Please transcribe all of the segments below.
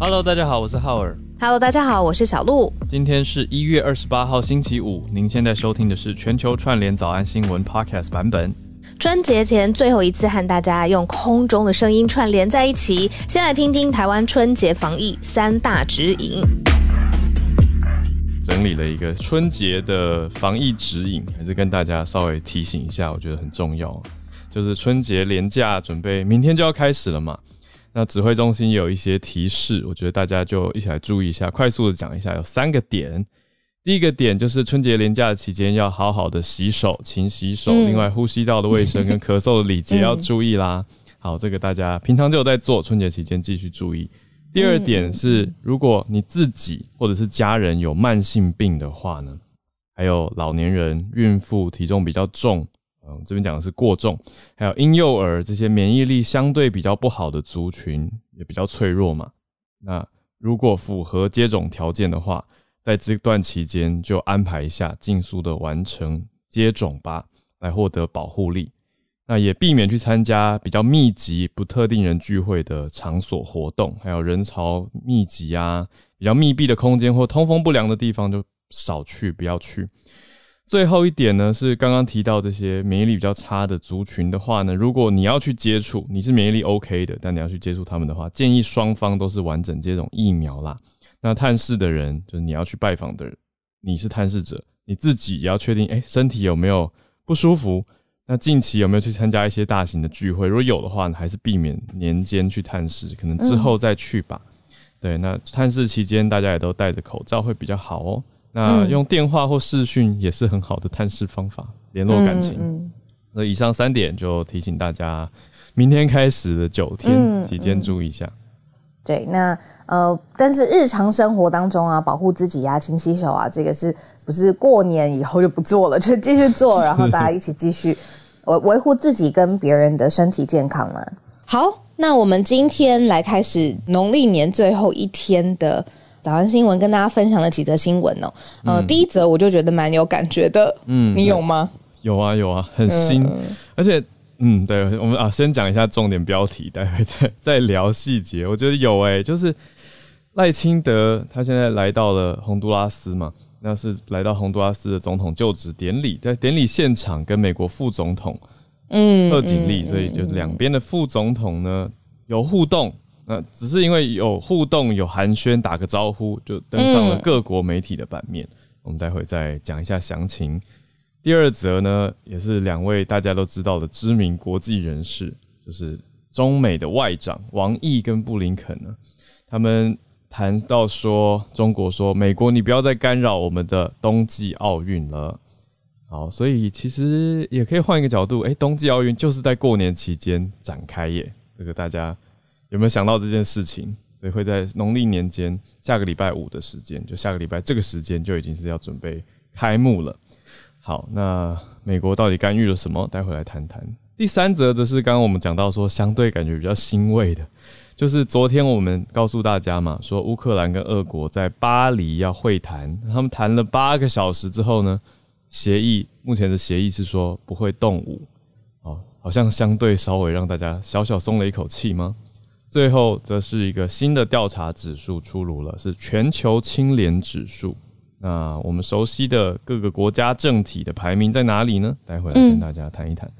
Hello，大家好，我是浩尔。Hello，大家好，我是小鹿。今天是一月二十八号星期五，您现在收听的是全球串联早安新闻 Podcast 版本。春节前最后一次和大家用空中的声音串联在一起，先来听听台湾春节防疫三大指引。整理了一个春节的防疫指引，还是跟大家稍微提醒一下，我觉得很重要。就是春节连假准备明天就要开始了嘛，那指挥中心也有一些提示，我觉得大家就一起来注意一下，快速的讲一下，有三个点。第一个点就是春节连假的期间要好好的洗手、勤洗手，嗯另外呼吸道的卫生跟咳嗽的礼节要注意啦。好，这个大家平常就有在做，春节期间继续注意。第二点是，如果你自己或者是家人有慢性病的话呢，还有老年人、孕妇、体重比较重，嗯，这边讲的是过重，还有婴幼儿这些免疫力相对比较不好的族群，也比较脆弱嘛。那如果符合接种条件的话，在这段期间就安排一下，尽速的完成接种吧，来获得保护力。那也避免去参加比较密集、不特定人聚会的场所活动，还有人潮密集啊、比较密闭的空间或通风不良的地方就少去，不要去。最后一点呢，是刚刚提到这些免疫力比较差的族群的话呢，如果你要去接触，你是免疫力 OK 的，但你要去接触他们的话，建议双方都是完整接种疫苗啦。那探视的人，就是你要去拜访的人，你是探视者，你自己也要确定，哎、身体有没有不舒服？那近期有没有去参加一些大型的聚会？如果有的话，还是避免年间去探视，可能之后再去吧。对，那探视期间大家也都戴着口罩会比较好哦。那用电话或视讯也是很好的探视方法，联络感情。嗯那以上三点就提醒大家，明天开始的九天嗯期间注意一下。对，那呃，但是日常生活当中啊，保护自己呀、勤洗手啊，这个是不是过年以后就不做了，就是继续做，然后大家一起继续 维维护自己跟别人的身体健康啊。好，那我们今天来开始农历年最后一天的早安新闻，跟大家分享了几则新闻哦。呃，第一则我就觉得蛮有感觉的，嗯你有吗？有啊有啊，很新，而且嗯，对我们啊，先讲一下重点标题，待会再 再聊细节。我觉得有诶、就是赖清德他现在来到了洪都拉斯嘛，那是来到洪都拉斯的总统就职典礼，在典礼现场跟美国副总统嗯贺锦丽，所以就两边的副总统呢有互动。那只是因为有互动、有寒暄、打个招呼，就登上了各国媒体的版面。我们待会再讲一下详情。第二则呢，也是两位大家都知道的知名国际人士，就是中美的外长王毅跟布林肯呢，他们谈到说，中国说美国你不要再干扰我们的冬季奥运了。好，所以其实也可以换一个角度，哎、冬季奥运就是在过年期间展开耶。这个大家有没有想到这件事情？所以会在农历年间下个礼拜五的时间，就下个礼拜这个时间就已经是要准备开幕了。好，那美国到底干预了什么？待会来谈谈。第三则则是刚刚我们讲到说，相对感觉比较欣慰的，就是昨天我们告诉大家嘛，说乌克兰跟俄国在巴黎要会谈，他们谈了八个小时之后呢，协议目前的协议是说不会动武，哦，好像相对稍微让大家小小松了一口气吗？最后则是一个新的调查指数出炉了，是全球清廉指数。那我们熟悉的各个国家政体的排名在哪里呢？待会来跟大家谈一谈。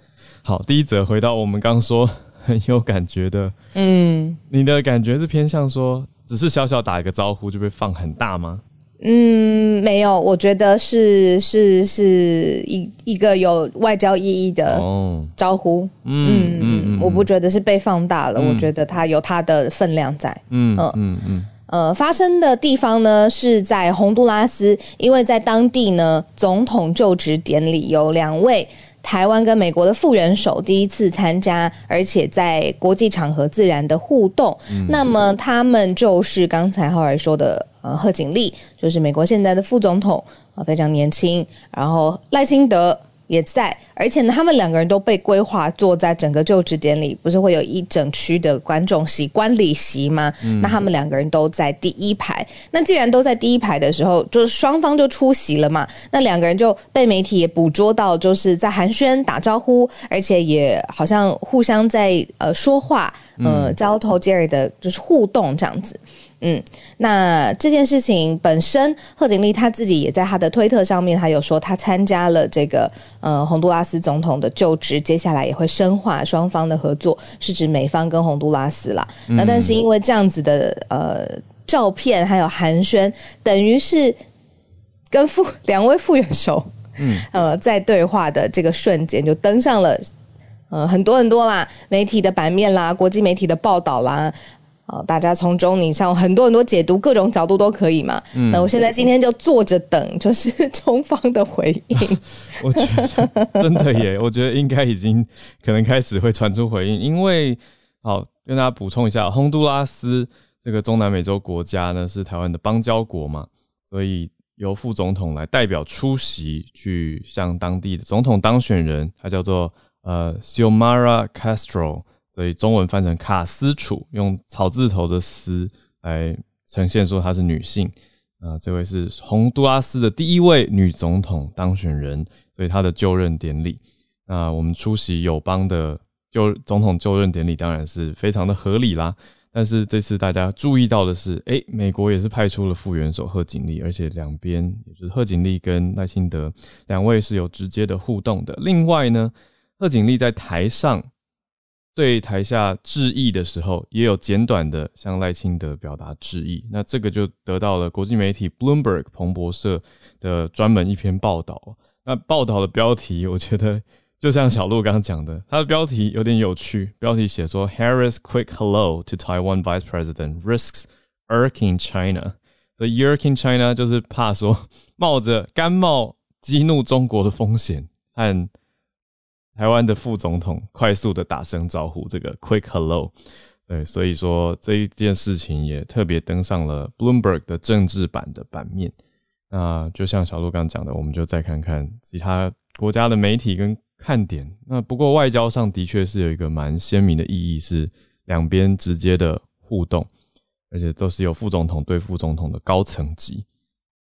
好，第一则回到我们刚说很 有感觉的，嗯你的感觉是偏向说，只是小小打一个招呼就被放很大吗？嗯，没有，我觉得是是是一一个有外交意义的哦，招呼。嗯嗯嗯，我不觉得是被放大了，我觉得它有它的分量在。嗯嗯嗯呃，发生的地方呢是在洪都拉斯，因为在当地呢，总统就职典礼有两位台湾跟美国的副元首第一次参加，而且在国际场合自然的互动。那么他们就是刚才浩儿说的，呃，贺锦丽，就是美国现在的副总统啊、呃非常年轻，然后赖清德。也在，而且呢，他们两个人都被规划坐在整个就职典礼，不是会有一整区的观众席、观礼席吗？那他们两个人都在第一排。那既然都在第一排的时候，就是双方就出席了嘛，那两个人就被媒体也捕捉到，就是在寒暄打招呼，而且也好像互相在呃说话，呃交头接耳的，就是互动这样子。嗯，那这件事情本身，贺锦丽她自己也在她的推特上面，她有说她参加了这个呃洪都拉斯总统的就职，接下来也会深化双方的合作，是指美方跟洪都拉斯啦。那但是因为这样子的呃照片还有寒暄，等于是跟副两位副元首，嗯呃在对话的这个瞬间就登上了呃很多很多啦媒体的版面啦，国际媒体的报道啦。哦，大家从中你像很多很多解读，各种角度都可以嘛。那我现在今天就坐着等，就是 中方的回应。我觉得真的耶，我觉得应该已经可能开始会传出回应，因为好跟大家补充一下，洪都拉斯这个中南美洲国家呢是台湾的邦交国嘛，所以由副总统来代表出席，去向当地的总统当选人，他叫做呃 Xiomara Castro。所以中文翻成卡斯楚，用草字头的“斯”来呈现说她是女性。啊，这位是洪都拉斯的第一位女总统当选人，所以她的就任典礼，那我们出席友邦的就总统就任典礼，当然是非常的合理啦。但是这次大家注意到的是，哎，美国也是派出了副元首贺锦丽，而且两边也就是贺锦丽跟赖清德两位是有直接的互动的。另外呢，贺锦丽在台上。对台下致意的时候，也有简短的向赖清德表达致意。那这个就得到了国际媒体 Bloomberg 彭博社的专门一篇报道。那报道的标题，我觉得就像小鹿刚刚讲的，它的标题有点有趣。标题写说：Harris quick hello to Taiwan Vice President risks irking China。所以 irking China 就是怕说冒着甘冒激怒中国的风险和。台湾的副总统快速的打声招呼，这个 quick hello，对，所以说这一件事情也特别登上了 Bloomberg 的政治版的版面。那就像小鹿刚讲的，我们就再看看其他国家的媒体跟看点。那不过外交上的确是有一个蛮鲜明的意义，是两边直接的互动，而且都是有副总统对副总统的高层级。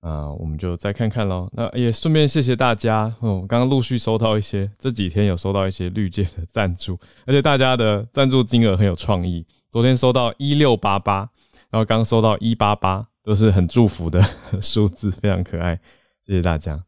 啊，我们就再看看喽。那也顺便谢谢大家，我，刚刚陆续收到一些，这几天有收到一些绿界的赞助，而且大家的赞助金额很有创意。昨天收到一六八八，然后刚收到一八八，都是很祝福的 数字，非常可爱。谢谢大家。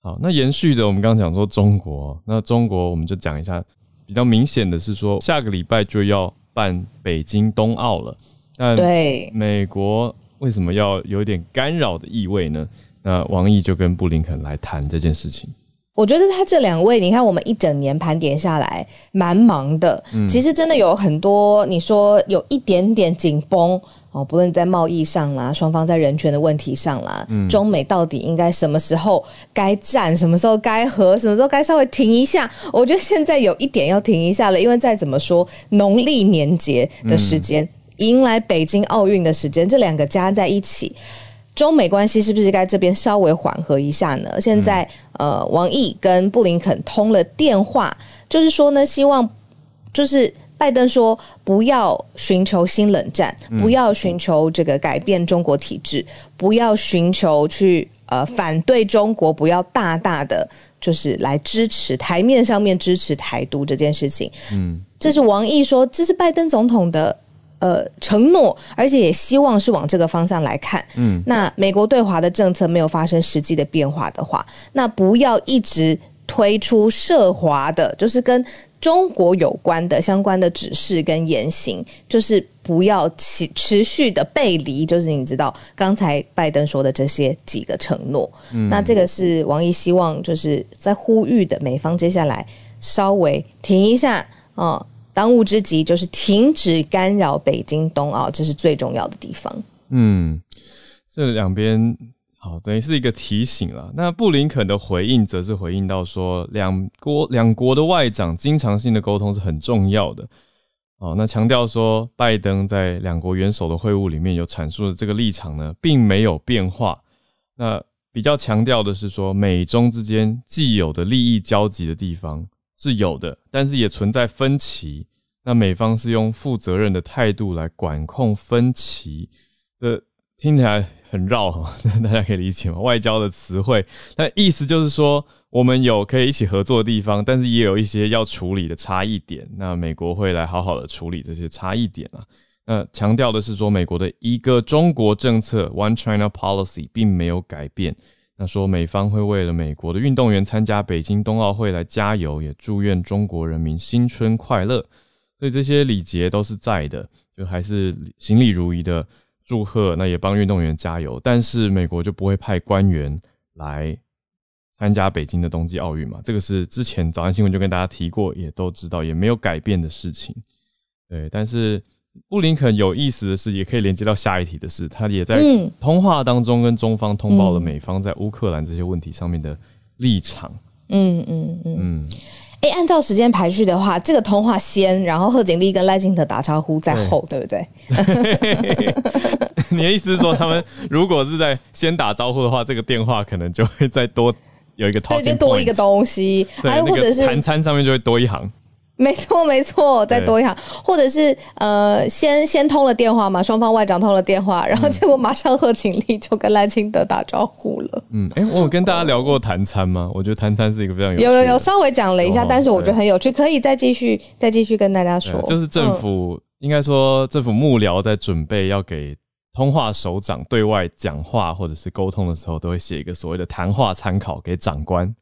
好，那延续着我们刚刚讲说中国，那中国我们就讲一下，比较明显的是说，下个礼拜就要办北京冬奥了。但对美国。为什么要有一点干扰的意味呢？那王毅就跟布林肯来谈这件事情。我觉得他这两位，你看我们一整年盘点下来，蛮忙的。其实真的有很多，你说有一点点紧绷哦，不论在贸易上啦，双方在人权的问题上啦，中美到底应该什么时候该战，什么时候该和，什么时候该稍微停一下？我觉得现在有一点要停一下了，因为再怎么说，农历年节的时间。迎来北京奥运的时间，这两个加在一起，中美关系是不是该这边稍微缓和一下呢？现在，呃，王毅跟布林肯通了电话，就是说呢，希望就是拜登说不要寻求新冷战，不要寻求这个改变中国体制，不要寻求去呃反对中国，不要大大的就是来支持台面上面支持台独这件事情。嗯，这是王毅说，这是拜登总统的。呃，承诺，而且也希望是往这个方向来看。嗯，那美国对华的政策没有发生实际的变化的话，那不要一直推出涉华的，就是跟中国有关的相关的指示跟言行，就是不要持持续的背离，就是你知道刚才拜登说的这些几个承诺。嗯，那这个是王毅希望就是在呼吁的，美方接下来稍微停一下哦。当务之急就是停止干扰北京冬奥，这是最重要的地方。嗯，这两边好，等于是一个提醒了。那布林肯的回应则是回应到说，两国两国的外长经常性的沟通是很重要的。哦，那强调说，拜登在两国元首的会晤里面有阐述的这个立场呢，并没有变化。那比较强调的是说，美中之间既有的利益交集的地方。是有的，但是也存在分歧。那美方是用负责任的态度来管控分歧，这听起来很绕哈，大家可以理解吗？外交的词汇，但意思就是说，我们有可以一起合作的地方，但是也有一些要处理的差异点。那美国会来好好的处理这些差异点啊。那强调的是说，美国的一个中国政策 （One China Policy） 并没有改变。那说美方会为了美国的运动员参加北京冬奥会来加油，也祝愿中国人民新春快乐。所以这些礼节都是在的，就还是行礼如仪的祝贺，那也帮运动员加油。但是美国就不会派官员来参加北京的冬季奥运嘛？这个是之前早安新闻就跟大家提过，也都知道，也没有改变的事情。对，但是。布林肯有意思的是，也可以连接到下一题的是，他也在通话当中跟中方通报了美方在乌克兰这些问题上面的立场。嗯嗯嗯嗯。哎，按照时间排序的话，这个通话先，然后贺锦丽跟赖清德打招呼在后，对不对？你的意思是说，他们如果是在先打招呼的话，这个电话可能就会再多有一个对，就多一个东西，还或者是谈餐上面就会多一行。没错，没错，再多一行，或者是呃，先先通了电话嘛，双方外长通了电话，然后结果马上贺锦丽就跟赖清德打招呼了。嗯，哎，我有跟大家聊过谈餐吗？我觉得谈餐是一个非常有有有有稍微讲了一下，但是我觉得很有趣，可以再继续再继续跟大家说。就是政府应该说政府幕僚在准备要给通话首长对外讲话或者是沟通的时候，都会写一个所谓的谈话参考给长官，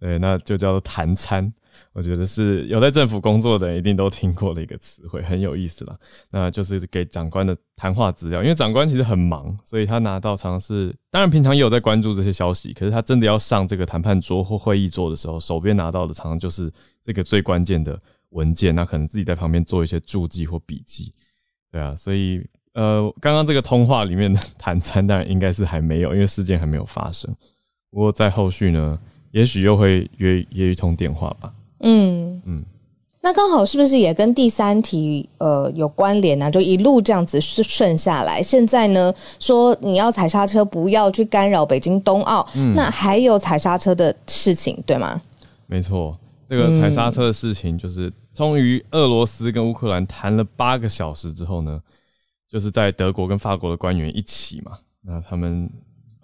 对，那就叫做谈餐。我觉得是有在政府工作的人一定都听过的一个词汇，很有意思了。那就是给长官的谈话资料，因为长官其实很忙，所以他拿到常常是，当然平常也有在关注这些消息，可是他真的要上这个谈判桌或会议桌的时候，手边拿到的常常就是这个最关键的文件，那可能自己在旁边做一些注记或笔记。对啊，所以呃，刚刚这个通话里面的 谈餐，当然应该是还没有，因为事件还没有发生。不过在后续呢，也许又会约约一通电话吧。嗯嗯，那刚好是不是也跟第三题呃有关联呢？就一路这样子顺顺下来，现在呢说你要踩刹车，不要去干扰北京冬奥，那还有踩刹车的事情，对吗？没错，这个踩刹车的事情就是，终于俄罗斯跟乌克兰谈了八个小时之后呢，就是在德国跟法国的官员一起嘛，那他们。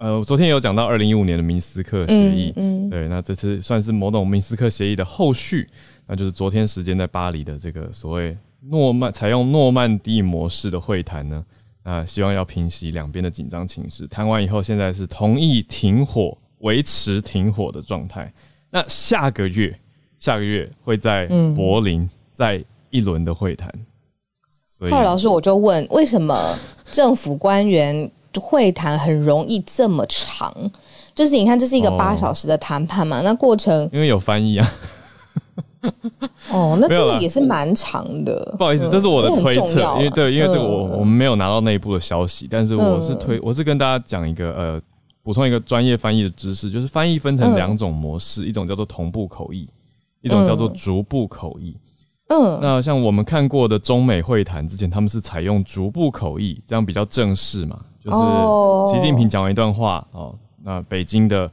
呃，昨天有讲到二零一五年的明斯克协议，嗯，对，那这次算是某种明斯克协议的后续，那就是昨天时间在巴黎的这个所谓诺曼采用诺曼底模式的会谈呢，啊，希望要平息两边的紧张情势。谈完以后，现在是同意停火，维持停火的状态。那下个月，下个月会在柏林再一轮的会谈。后来老师我就问，为什么政府官员？会谈很容易这么长，就是你看，这是一个八小时的谈判嘛？那过程因为有翻译啊。哦，那这个也是蛮长的。不好意思，这是我的推测，因为对，因为这个我我们没有拿到内部的消息，但是我是推，我是跟大家讲一个呃，补充一个专业翻译的知识，就是翻译分成两种模式，一种叫做同步口译，一种叫做逐步口译。嗯，那像我们看过的中美会谈之前，他们是采用逐步口译，这样比较正式嘛。就是习近平讲完一段话哦，那北京的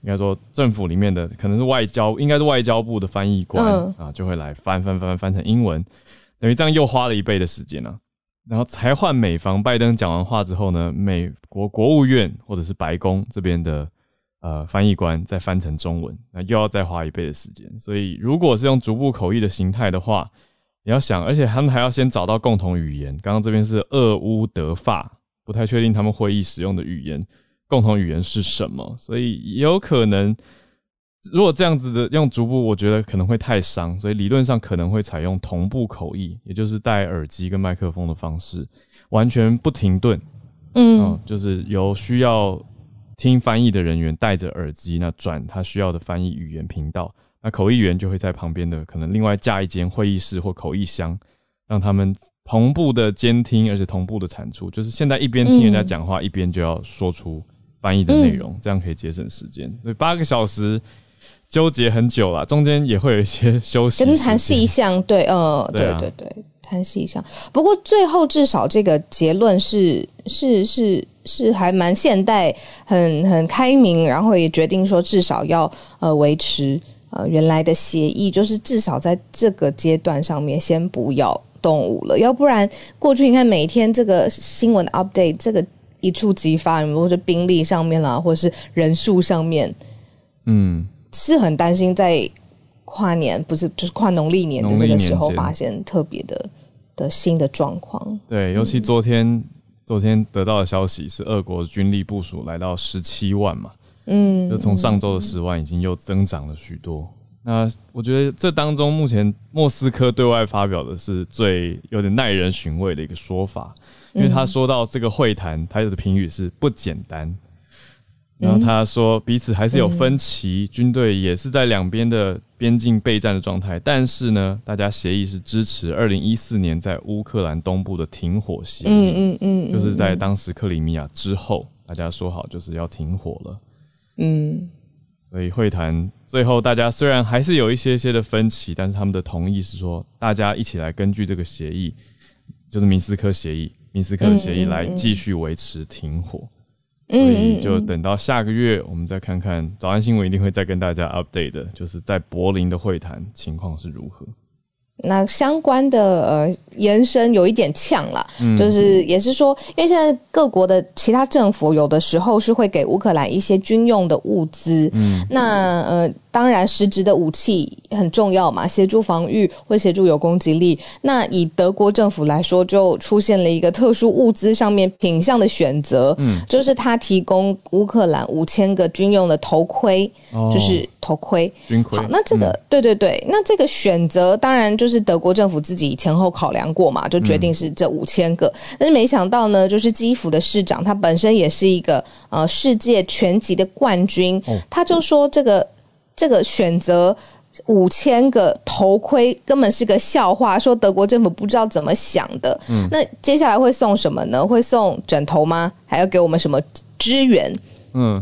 应该说政府里面的可能是外交，应该是外交部的翻译官啊，就会来翻翻翻翻成英文，等于这样又花了一倍的时间呢。然后才换美方拜登讲完话之后呢，美国国务院或者是白宫这边的呃翻译官再翻成中文，那又要再花一倍的时间。所以如果是用逐步口译的形态的话，你要想，而且他们还要先找到共同语言。刚刚这边是俄乌德法。不太确定他们会议使用的语言共同语言是什么，所以有可能如果这样子的用逐步，我觉得可能会太伤，所以理论上可能会采用同步口译，也就是戴耳机跟麦克风的方式，完全不停顿，嗯，就是由需要听翻译的人员戴着耳机，那转他需要的翻译语言频道，那口译员就会在旁边的可能另外架一间会议室或口译箱，让他们。同步的监听，而且同步的产出，就是现在一边听人家讲话，一边就要说出翻译的内容，这样可以节省时间。所以八个小时纠结很久了，中间也会有一些休息。跟谈细项，对，呃，对对对，谈细项。不过最后至少这个结论是是是是还蛮现代，很很开明，然后也决定说至少要呃维持呃原来的协议，就是至少在这个阶段上面先不要。动物了，要不然过去你看每天这个新闻 update 这个一触即发，或者兵力上面啦，或者是人数上面，嗯，是很担心在跨年不是就是跨农历年的这个时候发现特别的的新的状况。对，尤其昨天昨天得到的消息是，俄国军力部署来到十七万嘛，嗯，就从上周的十万已经又增长了许多。那我觉得这当中，目前莫斯科对外发表的是最有点耐人寻味的一个说法，因为他说到这个会谈，他的评语是不简单。然后他说彼此还是有分歧，军队也是在两边的边境备战的状态，但是呢，大家协议是支持二零一四年在乌克兰东部的停火协议，嗯嗯嗯，就是在当时克里米亚之后，大家说好就是要停火了。嗯，所以会谈最后，大家虽然还是有一些些的分歧，但是他们的同意是说，大家一起来根据这个协议，就是明斯克协议，明斯克的协议来继续维持停火。所以就等到下个月，我们再看看早安新闻一定会再跟大家 update 的，就是在柏林的会谈情况是如何。那相关的呃延伸有一点呛啦，就是也是说，因为现在各国的其他政府有的时候是会给乌克兰一些军用的物资，嗯，那呃当然实质的武器很重要嘛，协助防御会协助有攻击力。那以德国政府来说，就出现了一个特殊物资上面品相的选择，嗯，就是他提供乌克兰五千个军用的头盔，就是头盔，军盔。好，那这个对对对，那这个选择当然就是德国政府自己前后考量过嘛，就决定是这五千个。但是没想到呢，就是基辅的市长，他本身也是一个呃世界拳击的冠军，他就说这个这个选择五千个头盔根本是个笑话，说德国政府不知道怎么想的。嗯，那接下来会送什么呢？会送枕头吗？还要给我们什么支援？嗯。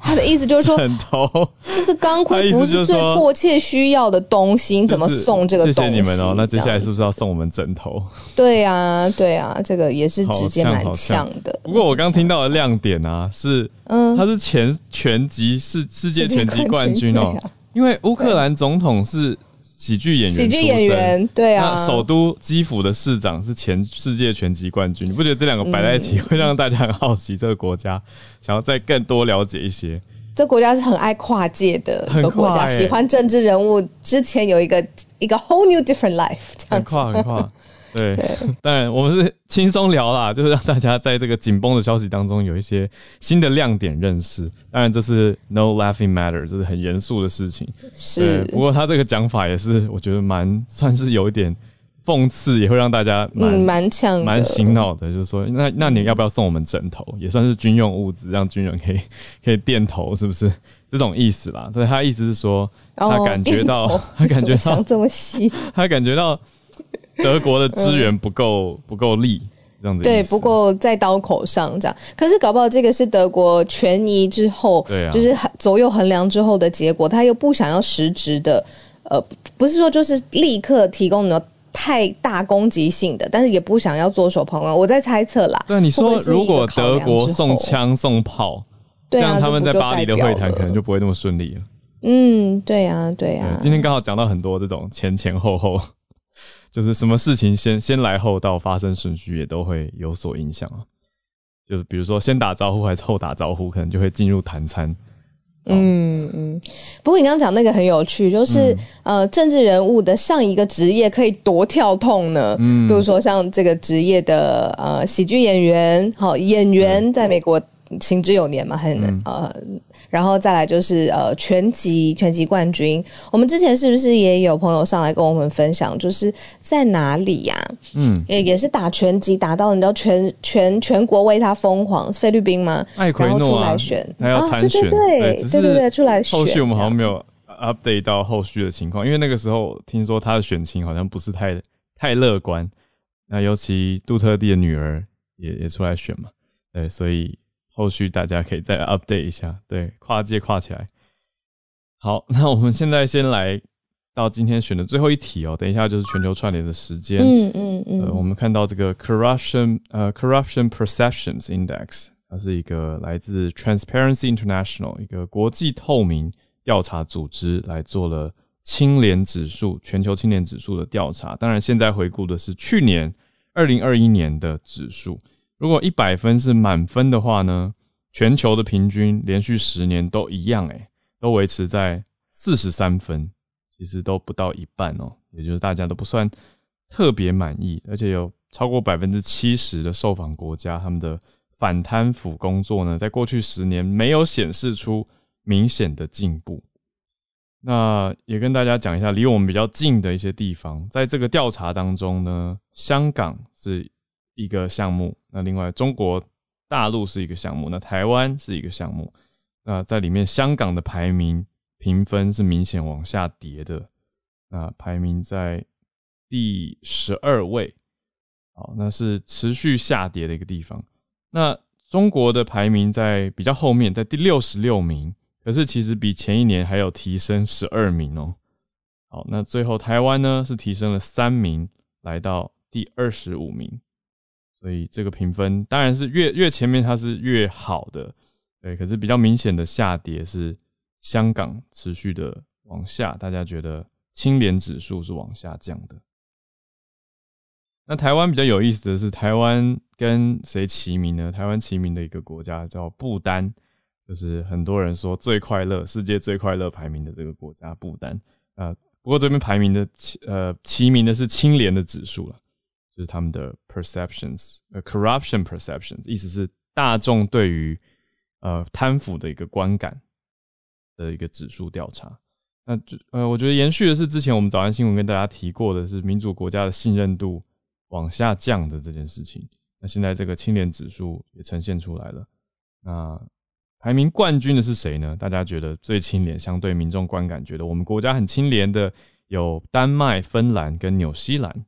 他的意思就是说，枕头，这是钢盔，不是最迫切需要的东西，你怎么送这个？谢谢你们哦。那接下来是不是要送我们枕头？对啊，对啊，这个也是直接蛮呛的。不过我刚听到的亮点啊，是，嗯，他是前拳击世世界拳击冠军哦，因为乌克兰总统是。喜剧演员，喜剧演员，对啊。那首都基辅的市长是前世界拳击冠军，你不觉得这两个摆在一起会让大家很好奇？这个国家想要再更多了解一些。这国家是很爱跨界的一个国家，喜欢政治人物。之前有一个一个 whole new different life，很跨很跨。对，当然我们是轻松聊啦，就是让大家在这个紧绷的消息当中有一些新的亮点认识。当然这是 no laughing matter，这是很严肃的事情。是，不过他这个讲法也是我觉得蛮算是有一点讽刺，也会让大家蛮蛮强、蛮醒脑的。就是说，那那你要不要送我们枕头？也算是军用物资，让军人可以 可以垫头，是不是这种意思啦？对他意思是说，他感觉到他感觉到想这么细，他感觉到。德国的资源不够不够力，这样子对，不够在刀口上这样。可是搞不好这个是德国权宜之后，对啊，就是左右衡量之后的结果。他又不想要实质的，呃，不是说就是立刻提供的太大攻击性的，但是也不想要做手旁观。我在猜测啦。对，你说如果德国送枪送炮，这样他们在巴黎的会谈可能就不会那么顺利了。嗯，对呀，对呀。今天刚好讲到很多这种前前后后。就是什么事情先先来后到发生顺序也都会有所影响啊，就比如说先打招呼还是后打招呼，可能就会进入谈餐。嗯嗯。不过你刚刚讲那个很有趣，就是呃，政治人物的上一个职业可以多跳痛呢。嗯。比如说像这个职业的呃喜剧演员，好演员在美国。行之有年嘛，很呃，然后再来就是呃拳击拳击冠军。我们之前是不是也有朋友上来跟我们分享，就是在哪里呀？嗯，也也是打拳击打到你知道全全全国为他疯狂，菲律宾吗？艾奎诺啊，他要参选，对对对对对对，出来选。后续我们好像没有 update 到后续的情况，因为那个时候听说他的选情好像不是太太乐观。那尤其杜特地的女儿也也出来选嘛，对，所以。后续大家可以再 update 一下，对，跨界跨起来。好，那我们现在先来到今天选的最后一题哦。等一下就是全球串联的时间。嗯嗯嗯。呃，我们看到这个 corruption 呃 corruption perceptions index，它是一个来自 Transparency International 一个国际透明调查组织来做了清廉指数全球清廉指数的调查。当然，现在回顾的是去年二零二一年的指数。如果一百分是满分的话呢，全球的平均连续十年都一样，诶，都维持在四十三分，其实都不到一半哦，也就是大家都不算特别满意，而且有超过百分之七十的受访国家，他们的反贪腐工作呢，在过去十年没有显示出明显的进步。那也跟大家讲一下，离我们比较近的一些地方，在这个调查当中呢，香港是一个项目，那另外中国大陆是一个项目，那台湾是一个项目。那在里面，香港的排名评分是明显往下跌的，那排名在第十二位，好，那是持续下跌的一个地方。那中国的排名在比较后面，在第六十六名。可是其实比前一年还有提升十二名哦。好，那最后台湾呢是提升了三名，来到第二十五名。所以这个评分当然是越越前面它是越好的，对。可是比较明显的下跌是香港持续的往下，大家觉得清廉指数是往下降的。那台湾比较有意思的是，台湾跟谁齐名呢？台湾齐名的一个国家叫不丹。就是很多人说最快乐、世界最快乐排名的这个国家不丹啊，不过这边排名的呃齐名的是清廉的指数了，就是他们的 perceptions，呃 corruption perceptions，意思是大众对于呃贪腐的一个观感的一个指数调查。那就呃我觉得延续的是之前我们早安新闻跟大家提过的是民主国家的信任度往下降的这件事情。那现在这个清廉指数也呈现出来了，那。排名冠军的是谁呢？大家觉得最清廉，相对民众观感觉得我们国家很清廉的有丹麦、芬兰跟纽西兰。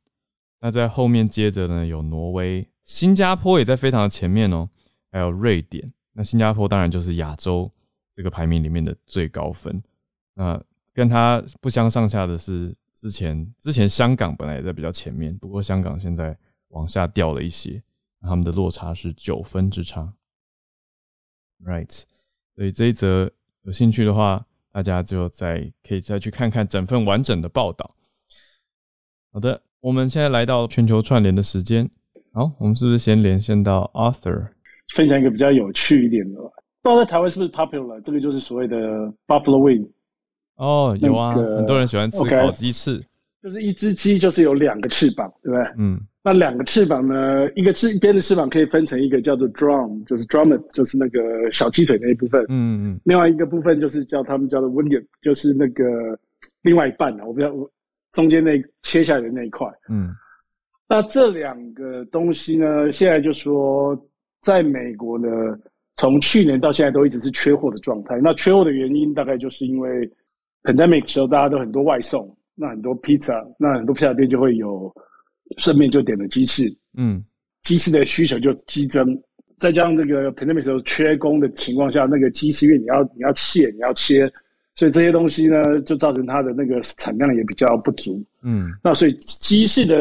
那在后面接着呢，有挪威、新加坡也在非常的前面哦，还有瑞典。那新加坡当然就是亚洲这个排名里面的最高分。那跟它不相上下的是之前之前香港本来也在比较前面，不过香港现在往下掉了一些，他们的落差是九分之差。Right，所以这一则有兴趣的话，大家就再可以再去看看整份完整的报道。好的，我们现在来到全球串联的时间。好，我们是不是先连线到 Arthur，分享一个比较有趣一点的？不知道在台湾是不是 popular？这个就是所谓的 Buffalo Wing。哦，有啊，很多人喜欢吃烤鸡翅。就是一只鸡，就是有两个翅膀，对不对？嗯。那两个翅膀呢？一个翅一边的翅膀可以分成一个叫做 drum，就是 drum，就是那个小鸡腿那一部分。嗯嗯。另外一个部分就是叫他们叫做 wing，就是那个另外一半啊，我不知道中间那切下来的那一块。嗯。那这两个东西呢，现在就说在美国呢，从去年到现在都一直是缺货的状态。那缺货的原因大概就是因为 pandemic 时候大家都很多外送。那很多披萨，那很多披萨店就会有，顺便就点了鸡翅，嗯，鸡翅的需求就激增，再加上这个 pandemic 时候缺工的情况下，那个鸡翅因为你要你要切你要切，所以这些东西呢就造成它的那个产量也比较不足，嗯，那所以鸡翅的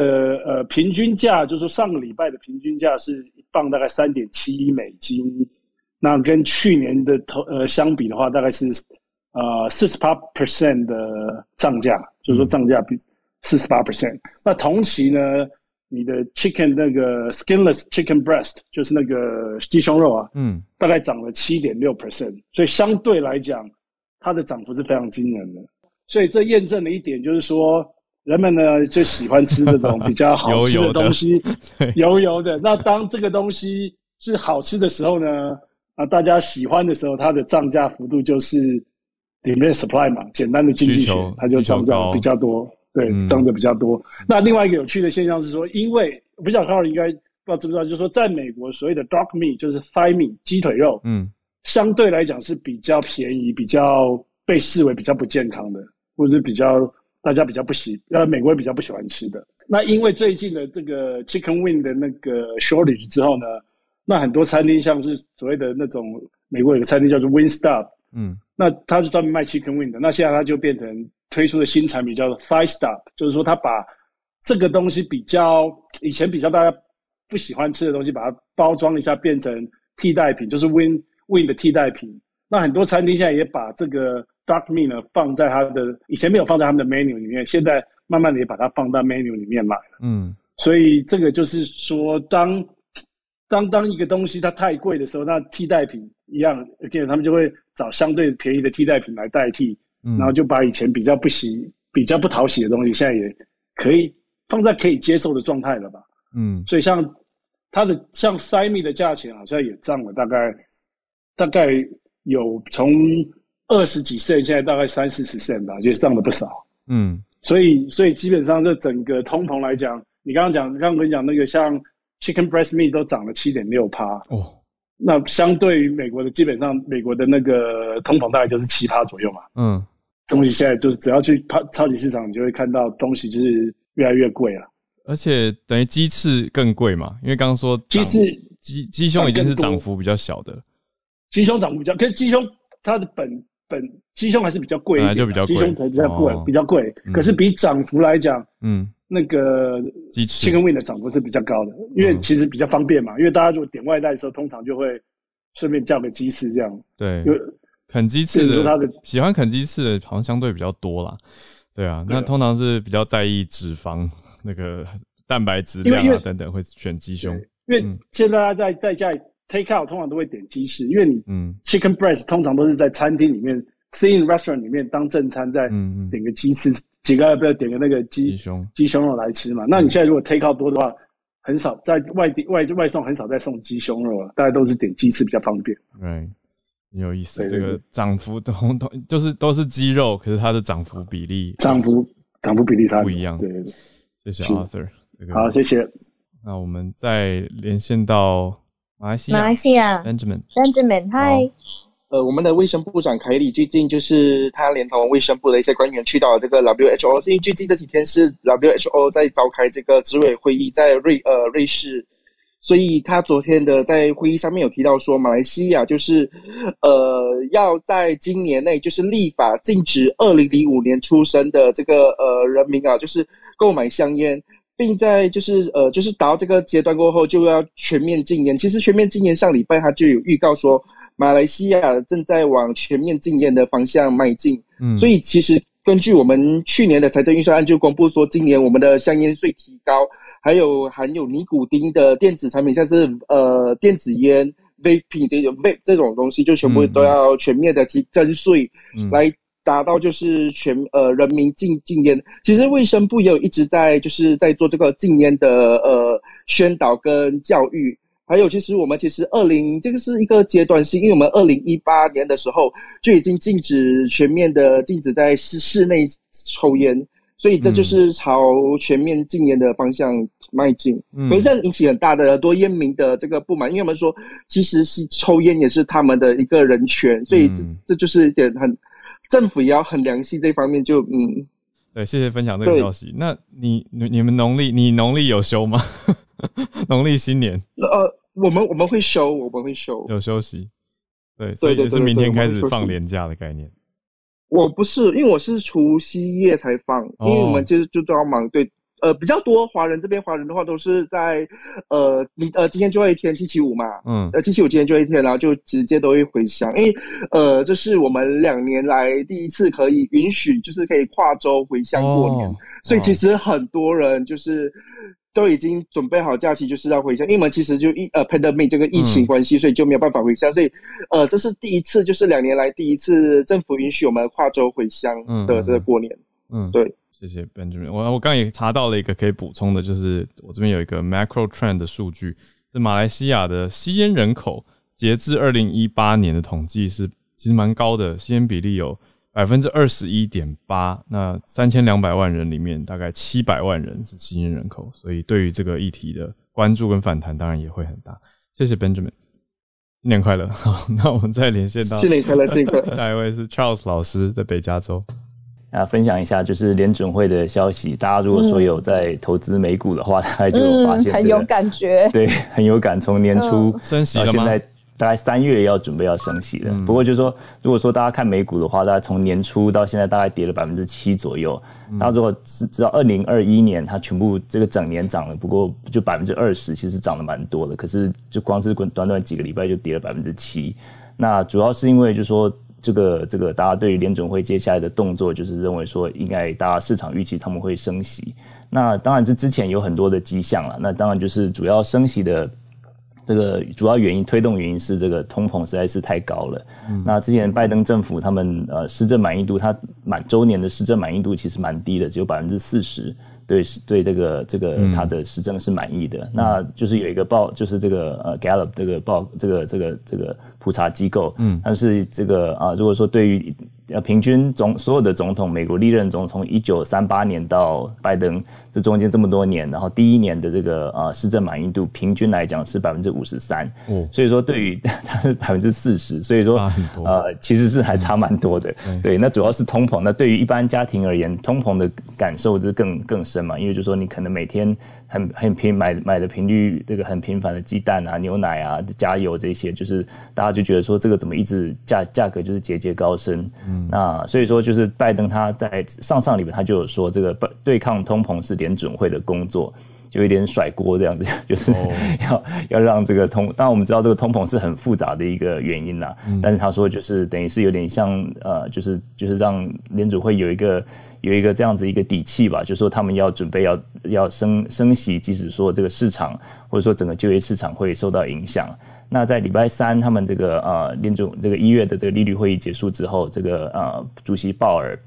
呃平均价，就是说上个礼拜的平均价是一磅大概三点七一美金，那跟去年的头呃相比的话，大概是。呃，四十八 percent 的涨价，就是说涨价比四十八 percent。那同期呢，你的 chicken 那个 skinless chicken breast 就是那个鸡胸肉啊，嗯，大概涨了七点六 percent。所以相对来讲，它的涨幅是非常惊人的。所以这验证了一点，就是说人们呢就喜欢吃这种比较好 吃的东西，油油的。那当这个东西是好吃的时候呢，啊，大家喜欢的时候，它的涨价幅度就是。里面 supply 嘛，简单的经济学，它就涨涨比较多，对，涨的比较多。那另外一个有趣的现象是说，因为不晓得高尔应该不知道知不知道，就是说在美国所谓的 dark meat 就是 thigh meat 鸡腿肉，嗯，相对来讲是比较便宜，比较被视为比较不健康的，或者是比较大家比较不喜，呃，美国人比较不喜欢吃的。那因为最近的这个 chicken wing 的那个 shortage 之后呢，那很多餐厅像是所谓的那种美国有个餐厅叫做 Wing Stop，嗯。那它是专门卖 chicken wing 的，那现在它就变成推出的新产品叫做 Thigh Stop，就是说它把这个东西比较以前比较大家不喜欢吃的东西，把它包装一下变成替代品，就是 wing wing 的替代品。那很多餐厅现在也把这个 dark meat 呢放在它的以前没有放在他们的 menu 里面，现在慢慢的也把它放到 menu 里面来了。嗯，所以这个就是说，当当当一个东西它太贵的时候，那替代品一样，again 他们就会。找相对便宜的替代品来代替，然后就把以前比较不喜、比较不讨喜的东西，现在也可以放在可以接受的状态了吧？嗯，所以像它的像 Simi 的价钱好像也涨了，大概大概有从二十几 cent 现在大概三四十 cent 吧，就涨了不少。嗯，所以所以基本上这整个通膨来讲，你刚刚讲，刚刚跟你讲那个像 Chicken Breast Meat 都涨了七点六趴哦。那相对于美国的，基本上美国的那个通膨大概就是七趴左右嘛。嗯，东西现在就是只要去超超级市场，你就会看到东西就是越来越贵了。而且等于鸡翅更贵嘛，因为刚刚说鸡翅鸡鸡胸已经是涨幅比较小的，鸡胸涨幅比较，可是鸡胸它的本本鸡胸还是比较贵一点，就比较鸡胸才比较贵，比较贵。可是比涨幅来讲，嗯。那个鸡翅 Chicken Wing 的涨幅是比较高的，因为其实比较方便嘛。因为大家如果点外带的时候，通常就会顺便叫个鸡翅这样。对，啃鸡翅的喜欢啃鸡翅的，好像相对比较多啦。对啊，那通常是比较在意脂肪、那个蛋白质量啊等等，会选鸡胸。因为现在大家在在家里 take out 通常都会点鸡翅，因为你嗯 Chicken Breast 通常都是在餐厅里面 s e e in restaurant 里面当正餐，再点个鸡翅。几个要不要点个那个鸡胸鸡胸肉来吃嘛？那你现在如果 take out 多的话，很少在外地外外送很少再送鸡胸肉了，大家都是点鸡翅比较方便。对，很有意思。这个涨幅都都就是都是鸡肉，可是它的涨幅比例涨幅涨幅比例它不一样。对对对，谢谢 Arthur。好，谢谢。那我们再连线到马来西亚，马来西亚。Benjamin，Benjamin，Hi。呃，我们的卫生部长凯里最近就是他连同卫生部的一些官员去到了这个 WHO，因为最近这几天是 WHO 在召开这个执委会议，在瑞呃瑞士，所以他昨天的在会议上面有提到说，马来西亚就是呃要在今年内就是立法禁止二零零五年出生的这个呃人民啊，就是购买香烟，并在就是呃就是达到这个阶段过后就要全面禁烟。其实全面禁烟上礼拜他就有预告说。马来西亚正在往全面禁烟的方向迈进，嗯，所以其实根据我们去年的财政预算案就公布说，今年我们的香烟税提高，还有含有尼古丁的电子产品，像是呃电子烟、vaping 这种 vape 这种东西，就全部都要全面的提征税，来达到就是全呃人民禁禁烟。其实卫生部也有一直在就是在做这个禁烟的呃宣导跟教育。还有，其实我们其实二零这个是一个阶段性，因为我们二零一八年的时候就已经禁止全面的禁止在室室内抽烟，所以这就是朝全面禁烟的方向迈进。嗯，可是这样引起很大的多烟民的这个不满，因为我们说其实是抽烟也是他们的一个人权，所以这这就是一点很政府也要很良心这方面就嗯。对，谢谢分享这个消息。那你你你们农历你农历有休吗？农历新年？呃，我们我们会休，我们会休，有休息。对，所以也是明天开始放年假的概念。我不是，因为我是除夕夜才放，因为我们就是就都要忙。对。呃，比较多华人这边华人的话，都是在呃，你呃，今天最后一天星期五嘛，嗯，呃，星期五今天最后一天，然后就直接都会回乡，因为呃，这是我们两年来第一次可以允许，就是可以跨州回乡过年，所以其实很多人就是都已经准备好假期，就是要回乡，因为我们其实就疫呃 pandemic 这个疫情关系，所以就没有办法回乡，所以呃，这是第一次，就是两年来第一次政府允许我们跨州回乡的这个过年，嗯，对。谢谢 Benjamin。我我刚也查到了一个可以补充的，就是我这边有一个 macro trend 的数据，是马来西亚的吸烟人口，截至二零一八年的统计是其实蛮高的，吸烟比例有百分之二十一点八。那三千两百万人里面，大概七百万人是吸烟人口，所以对于这个议题的关注跟反弹，当然也会很大。谢谢 Benjamin，新年快乐！好，那我们再连线到新年快乐，新年快乐。下一位是 Charles 老师，在北加州。啊，分享一下就是联准会的消息。大家如果说有在投资美股的话，大概就发现很有感觉。对，很有感。从年初升息到现在，大概三月要准备要升息了。不过就是说，如果说大家看美股的话，大概从年初到现在大概跌了百分之七左右。大家如果是知道二零二一年它全部这个整年涨了，不过就百分之二十，其实涨得蛮多的。可是就光是短短几个礼拜就跌了百分之七。那主要是因为就是说。这个这个，大家对于联准会接下来的动作，就是认为说，应该大家市场预期他们会升息。那当然是之前有很多的迹象了。那当然就是主要升息的这个主要原因推动原因是这个通膨实在是太高了。那之前拜登政府他们呃施政满意度，他满周年的施政满意度其实蛮低的，只有百分之四十。对，对这个这个他的施政是满意的。那就是有一个报，就是这个呃 Gallup 这个报，这个这个这个普查机构，嗯，但是这个啊，如果说对于。呃，平均总所有的总统，美国历任总统，一九三八年到拜登这中间这么多年，然后第一年的这个呃施政满意度平均来讲是百分之五十三，嗯，所以说对于他是百分之四十，所以说呃其实是还差蛮多的，对，那主要是通膨，那对于一般家庭而言，通膨的感受是更更深嘛，因为就说你可能每天。很很频买买的频率，这个很频繁的鸡蛋啊、牛奶啊、加油这些，就是大家就觉得说这个怎么一直价价格就是节节高升。嗯，那所以说就是拜登他在上上礼拜他就有说，这个对抗通膨是联准会的工作。就有点甩锅这样子，就是要要让这个通，当然我们知道这个通膨是很复杂的一个原因啦，但是他说就是等于是有点像呃，就是就是让联储会有一个有一个这样子一个底气吧，就是说他们要准备要要升升息，即使说这个市场或者说整个就业市场会受到影响。那在礼拜三他们这个呃联储这个一月的这个利率会议结束之后，这个呃主席鲍尔。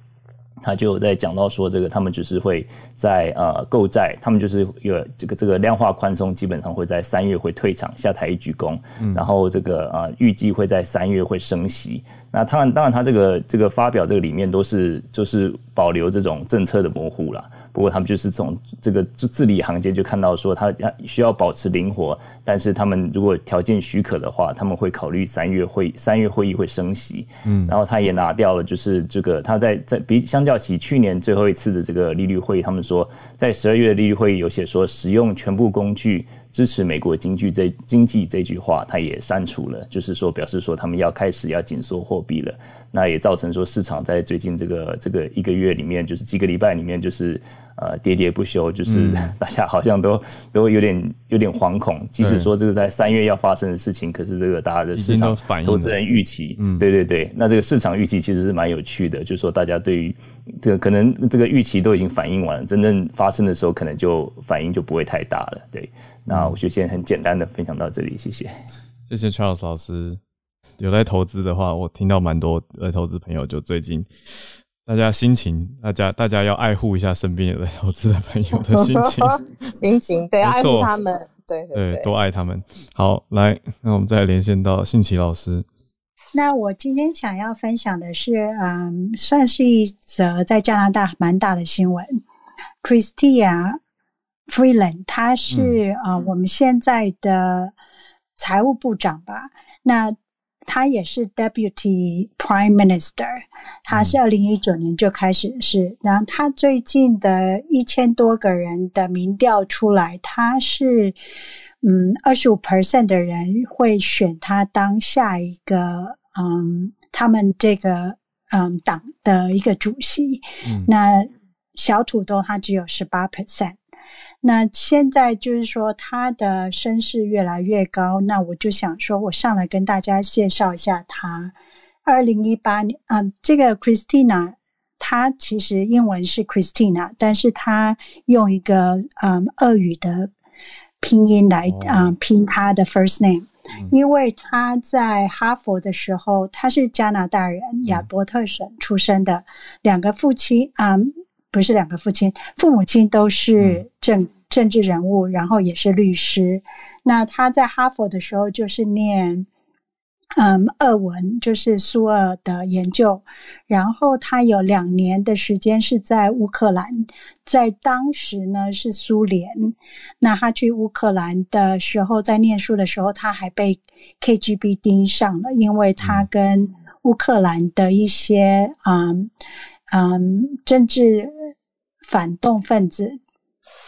他就在讲到说，这个他们就是会在呃购债，他们就是有这个这个量化宽松，基本上会在三月会退场下台一鞠躬，然后这个呃预计会在三月会升息。那当然，当然他这个这个发表这个里面都是就是保留这种政策的模糊了。不过他们就是从这个字里行间就看到说，他需要保持灵活，但是他们如果条件许可的话，他们会考虑三月会三月会议会升息，嗯，然后他也拿掉了，就是这个他在在比相较起去年最后一次的这个利率会议，他们说在十二月的利率会议有写说使用全部工具。支持美国经济这经济这句话，他也删除了，就是说表示说他们要开始要紧缩货币了。那也造成说市场在最近这个这个一个月里面，就是几个礼拜里面，就是呃喋喋不休，就是 大家好像都都有点有点惶恐。即使说这个在三月要发生的事情，可是这个大家的市场投资人预期，嗯，对对对，那这个市场预期其实是蛮有趣的，就是说大家对于这个可能这个预期都已经反应完了，真正发生的时候可能就反应就不会太大了。对，那我就先很简单的分享到这里，谢谢，谢谢 Charles 老师。有在投资的话，我听到蛮多在投资朋友，就最近大家心情，大家大家要爱护一下身边有在投资的朋友的心情，心情对，爱护他们，对对，多爱他们。好，来，那我们再连线到信奇老师。那我今天想要分享的是，嗯，算是一则在加拿大蛮大的新闻，Christia Freeland，他是啊，我们现在的财务部长吧？那他也是 Deputy Prime Minister，他是二零一九年就开始是，然后他最近的一千多个人的民调出来，他是嗯二十五 percent 的人会选他当下一个嗯他们这个嗯党的一个主席，那小土豆他只有十八 percent。那现在就是说，他的身世越来越高。那我就想说，我上来跟大家介绍一下他。二零一八年，嗯，这个 Christina，她其实英文是 Christina，但是她用一个嗯俄语的拼音来啊拼她的 first name，因为她在哈佛的时候，她是加拿大人，亚伯特省出生的，两个父亲啊，不是两个父亲，父母亲都是政。政治人物，然后也是律师。那他在哈佛的时候就是念，嗯，俄文，就是苏俄的研究。然后他有两年的时间是在乌克兰，在当时呢是苏联。那他去乌克兰的时候，在念书的时候，他还被 KGB 盯上了，因为他跟乌克兰的一些嗯嗯政治反动分子。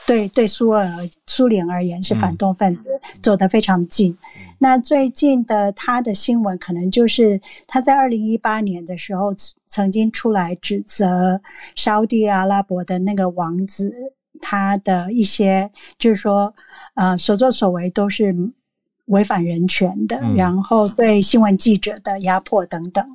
对对，苏俄苏联而言是反动分子，走得非常近。那最近的他的新闻，可能就是他在二零一八年的时候，曾经出来指责沙地阿拉伯的那个王子，他的一些就是说，呃，所作所为都是违反人权的，然后对新闻记者的压迫等等。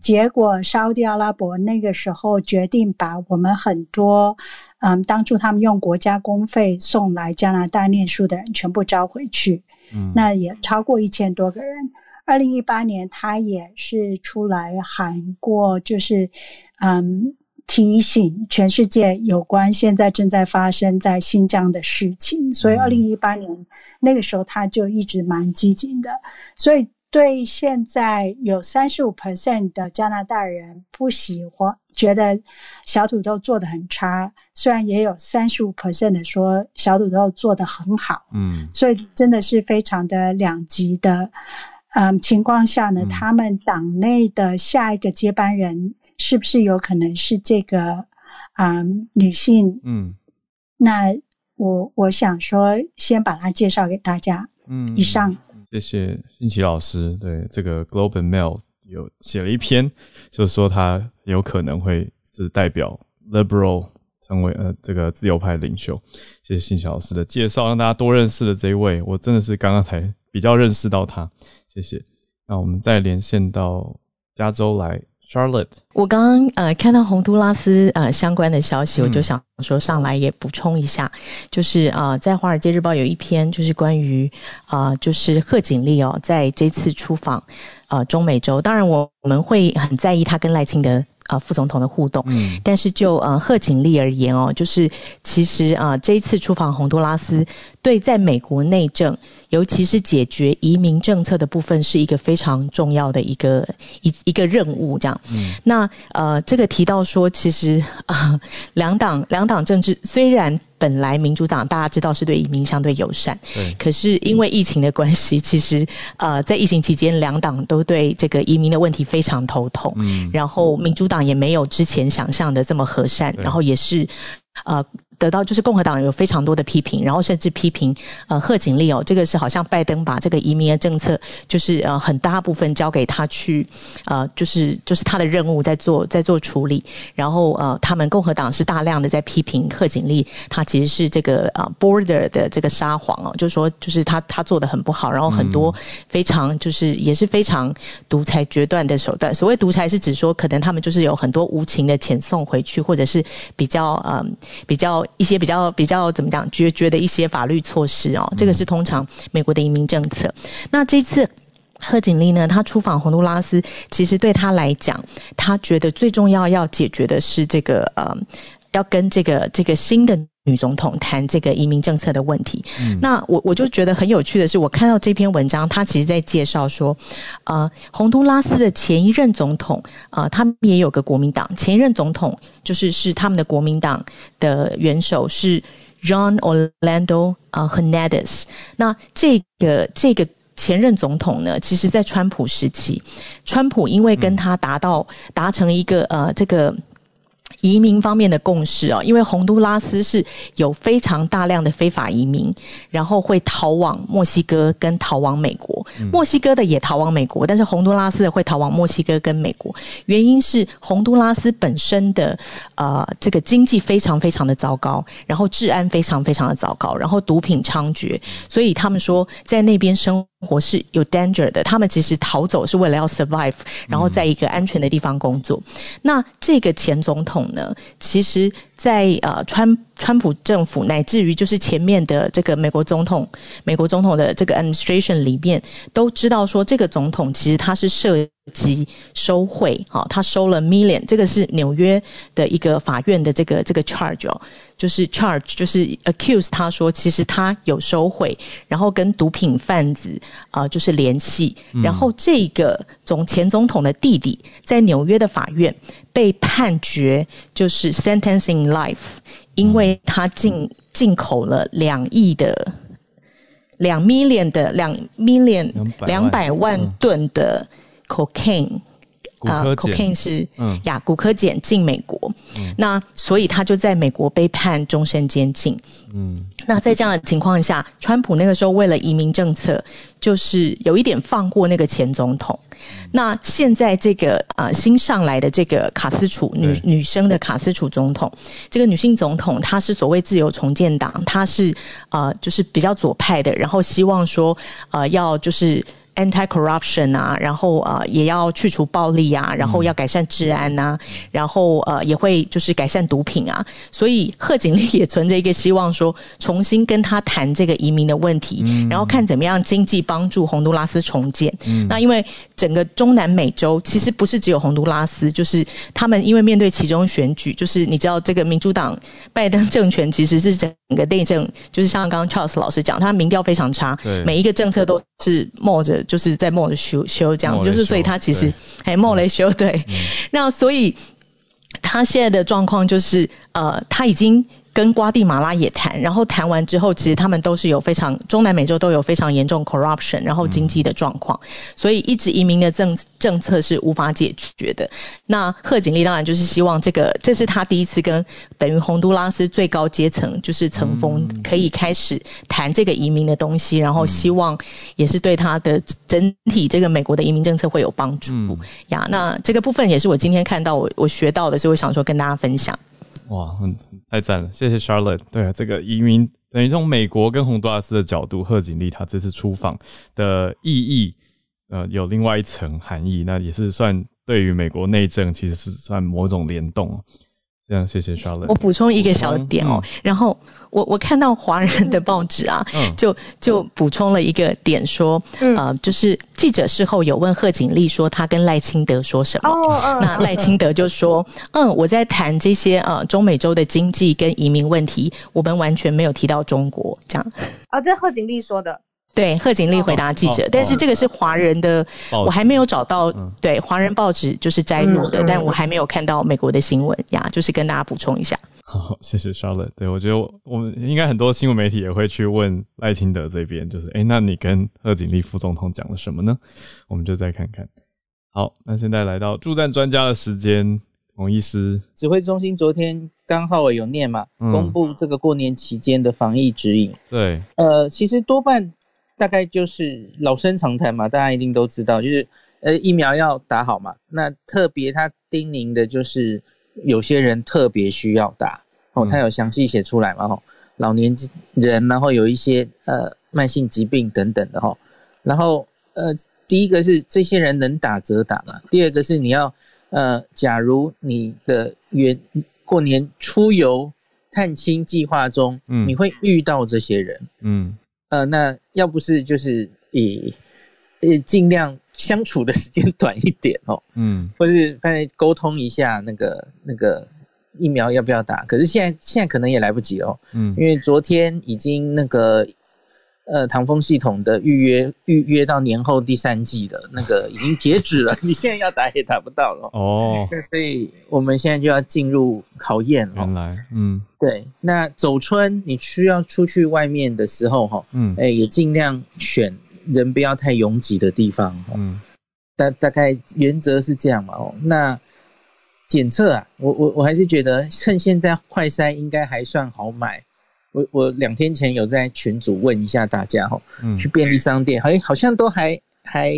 结果沙地阿拉伯那个时候决定把我们很多。嗯，当初他们用国家公费送来加拿大念书的人全部招回去，嗯，那也超过一千多个人。二零一八年，他也是出来喊过，就是嗯，提醒全世界有关现在正在发生在新疆的事情。所以二零一八年那个时候，他就一直蛮激进的，所以。对，现在有三十五 percent 的加拿大人不喜欢，觉得小土豆做的很差。虽然也有三十五 percent 的说小土豆做的很好，嗯，所以真的是非常的两极的，嗯，情况下呢，他们党内的下一个接班人是不是有可能是这个，嗯，女性？嗯，那我我想说，先把它介绍给大家。嗯，以上。谢谢新奇老师，对这个《Globe and Mail》有写了一篇，就是说他有可能会就是代表 Liberal 成为呃这个自由派领袖。谢谢信小老师的介绍，让大家多认识了这一位。我真的是刚刚才比较认识到他。谢谢。那我们再连线到加州来。Charlotte，我刚刚呃看到洪都拉斯呃相关的消息，我就想说上来也补充一下，就是啊，在《华尔街日报》有一篇就是关于啊，就是贺锦丽哦，在这次出访呃中美洲，当然我我们会很在意他跟赖清德。啊，副总统的互动，嗯，但是就呃贺锦丽而言哦，就是其实啊这一次出访洪都拉斯，对在美国内政，尤其是解决移民政策的部分，是一个非常重要的一个一一个任务。这样，嗯，那呃这个提到说，其实啊两党两党政治虽然。本来民主党大家知道是对移民相对友善，对。可是因为疫情的关系，其实呃，在疫情期间，两党都对这个移民的问题非常头痛。嗯。然后民主党也没有之前想象的这么和善，然后也是呃。得到就是共和党有非常多的批评，然后甚至批评呃贺锦丽哦，这个是好像拜登把这个移民的政策就是呃很大部分交给他去呃就是就是他的任务在做在做处理，然后呃他们共和党是大量的在批评贺锦丽，他其实是这个呃 border 的这个沙皇哦，就是说就是他他做的很不好，然后很多非常就是也是非常独裁决断的手段。所谓独裁是指说可能他们就是有很多无情的遣送回去，或者是比较嗯比较。一些比较比较怎么讲决绝的一些法律措施哦，这个是通常美国的移民政策。那这次贺锦丽呢，她出访洪都拉斯，其实对她来讲，她觉得最重要要解决的是这个呃，要跟这个这个新的。女总统谈这个移民政策的问题，那我我就觉得很有趣的是，我看到这篇文章，他其实在介绍说，呃，洪都拉斯的前一任总统啊，他们也有个国民党，前一任总统就是是他们的国民党的元首是 John Orlando 啊 Hernandez。那这个这个前任总统呢，其实在川普时期，川普因为跟他达到达成一个呃这个。移民方面的共识哦，因为洪都拉斯是有非常大量的非法移民，然后会逃往墨西哥跟逃往美国。墨西哥的也逃往美国，但是洪都拉斯的会逃往墨西哥跟美国。原因是洪都拉斯本身的呃这个经济非常非常的糟糕，然后治安非常非常的糟糕，然后毒品猖獗，所以他们说在那边生活是有 danger 的。他们其实逃走是为了要 survive，然后在一个安全的地方工作。那这个前总统。呢，其实，在呃川川普政府乃至于就是前面的这个美国总统，美国总统的这个 administration 里面，都知道说这个总统其实他是涉及收贿，哈，他收了 million，这个是纽约的一个法院的这个这个 charge 哦。就是 charge，就是 accuse，他说其实他有收贿，然后跟毒品贩子啊就是联系，然后这个总前总统的弟弟在纽约的法院被判决就是 sentencing life，因为他进进口了两亿的两 million 的两 million 两百万。吨的 cocaine。啊，cocaine 是呀，骨科碱进美国，那所以他就在美国被判终身监禁。嗯，那在这样的情况下，川普那个时候为了移民政策，就是有一点放过那个前总统。那现在这个啊新上来的这个卡斯楚女女生的卡斯楚总统，这个女性总统她是所谓自由重建党，她是啊就是比较左派的，然后希望说呃要就是。Anti-corruption 啊，然后呃也要去除暴力啊，然后要改善治安呐，然后呃也会就是改善毒品啊，所以贺锦丽也存着一个希望，说重新跟他谈这个移民的问题，然后看怎么样经济帮助洪都拉斯重建。那因为整个中南美洲其实不是只有洪都拉斯，就是他们因为面对其中选举，就是你知道这个民主党拜登政权其实是整个内政，就是像刚刚 Charles 老师讲，他民调非常差，每一个政策都是冒着。就是在冒着修修这样子，就是所以他其实还梦雷修对，那所以他现在的状况就是呃，他已经。跟瓜地马拉也谈，然后谈完之后，其实他们都是有非常中南美洲都有非常严重 corruption，然后经济的状况，所以一直移民的政政策是无法解决的。那贺锦丽当然就是希望这个，这是他第一次跟等于洪都拉斯最高阶层就是层峰可以开始谈这个移民的东西，然后希望也是对他的整体这个美国的移民政策会有帮助呀。那这个部分也是我今天看到我我学到的，所以我想说跟大家分享。哇，很太赞了，谢谢 Charlotte。对啊，这个移民等于从美国跟洪都拉斯的角度，贺锦丽她这次出访的意义，呃，有另外一层含义，那也是算对于美国内政其实是算某种联动。这样，谢谢 Charlotte。我补充一个小点哦，然后我我看到华人的报纸啊，就就补充了一个点说，呃，就是记者事后有问贺锦丽说，他跟赖清德说什么？那赖清德就说，嗯，我在谈这些呃中美洲的经济跟移民问题，我们完全没有提到中国，这样。啊，这贺锦丽说的。对贺锦丽回答记者，但是这个是华人的，我还没有找到。对华人报纸就是摘录的，但我还没有看到美国的新闻呀，就是跟大家补充一下。好，谢谢 Charlotte。对我觉得我们应该很多新闻媒体也会去问赖清德这边，就是哎，那你跟贺锦丽副总统讲了什么呢？我们就再看看。好，那现在来到助战专家的时间，洪医师。指挥中心昨天刚好有念嘛，公布这个过年期间的防疫指引。对，呃，其实多半。大概就是老生常谈嘛，大家一定都知道，就是呃疫苗要打好嘛。那特别他叮咛的就是有些人特别需要打哦，他有详细写出来嘛吼，老年人，然后有一些呃慢性疾病等等的吼。然后呃第一个是这些人能打则打嘛，第二个是你要呃假如你的原过年出游探亲计划中，嗯，你会遇到这些人，嗯。呃，那要不是就是以，呃，尽量相处的时间 短一点哦，嗯，或是刚才沟通一下那个那个疫苗要不要打，可是现在现在可能也来不及哦，嗯，因为昨天已经那个。呃，唐风系统的预约预约到年后第三季的那个 已经截止了，你现在要打也打不到了哦。所以我们现在就要进入考验了。原来，嗯，对。那走春你需要出去外面的时候，哈，嗯，哎，也尽量选人不要太拥挤的地方，嗯。大大概原则是这样嘛，哦。那检测啊，我我我还是觉得趁现在快筛应该还算好买。我我两天前有在群组问一下大家哈，去便利商店，哎，好像都还还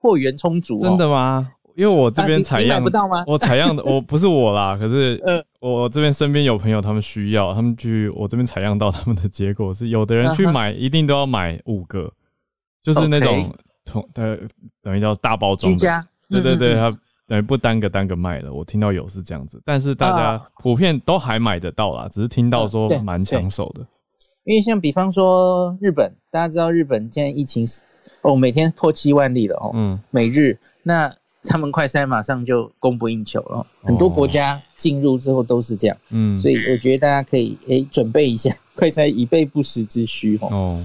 货源充足。真的吗？因为我这边采样，不到吗？我采样的我不是我啦，可是 我这边身边有朋友他们需要，他们去我这边采样到他们的结果是，有的人去买一定都要买五个，就是那种同的等于叫大包装的，对对对，他。等于不单个单个卖了，我听到有是这样子，但是大家普遍都还买得到啦，只是听到说蛮抢手的。因为像比方说日本，大家知道日本现在疫情哦，每天破七万例了哦，嗯，每日那他们快筛马上就供不应求了，很多国家进入之后都是这样，嗯，所以我觉得大家可以诶准备一下 快筛以备不时之需哦。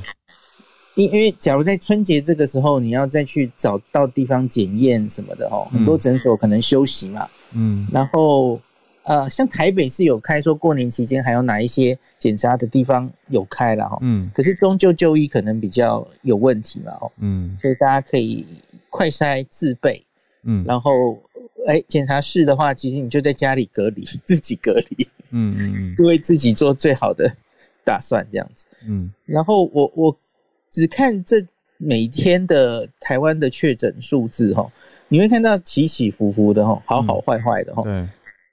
因因为假如在春节这个时候，你要再去找到地方检验什么的哦，很多诊所可能休息嘛，嗯，然后呃，像台北是有开，说过年期间还有哪一些检查的地方有开了哈，嗯，可是终究就医可能比较有问题嘛，哦，嗯，所以大家可以快筛自备，嗯，然后哎，检查室的话，其实你就在家里隔离，自己隔离，嗯嗯嗯，为自己做最好的打算这样子，嗯，然后我我。只看这每天的台湾的确诊数字哈，你会看到起起伏伏的哈，好好坏坏的哈。对，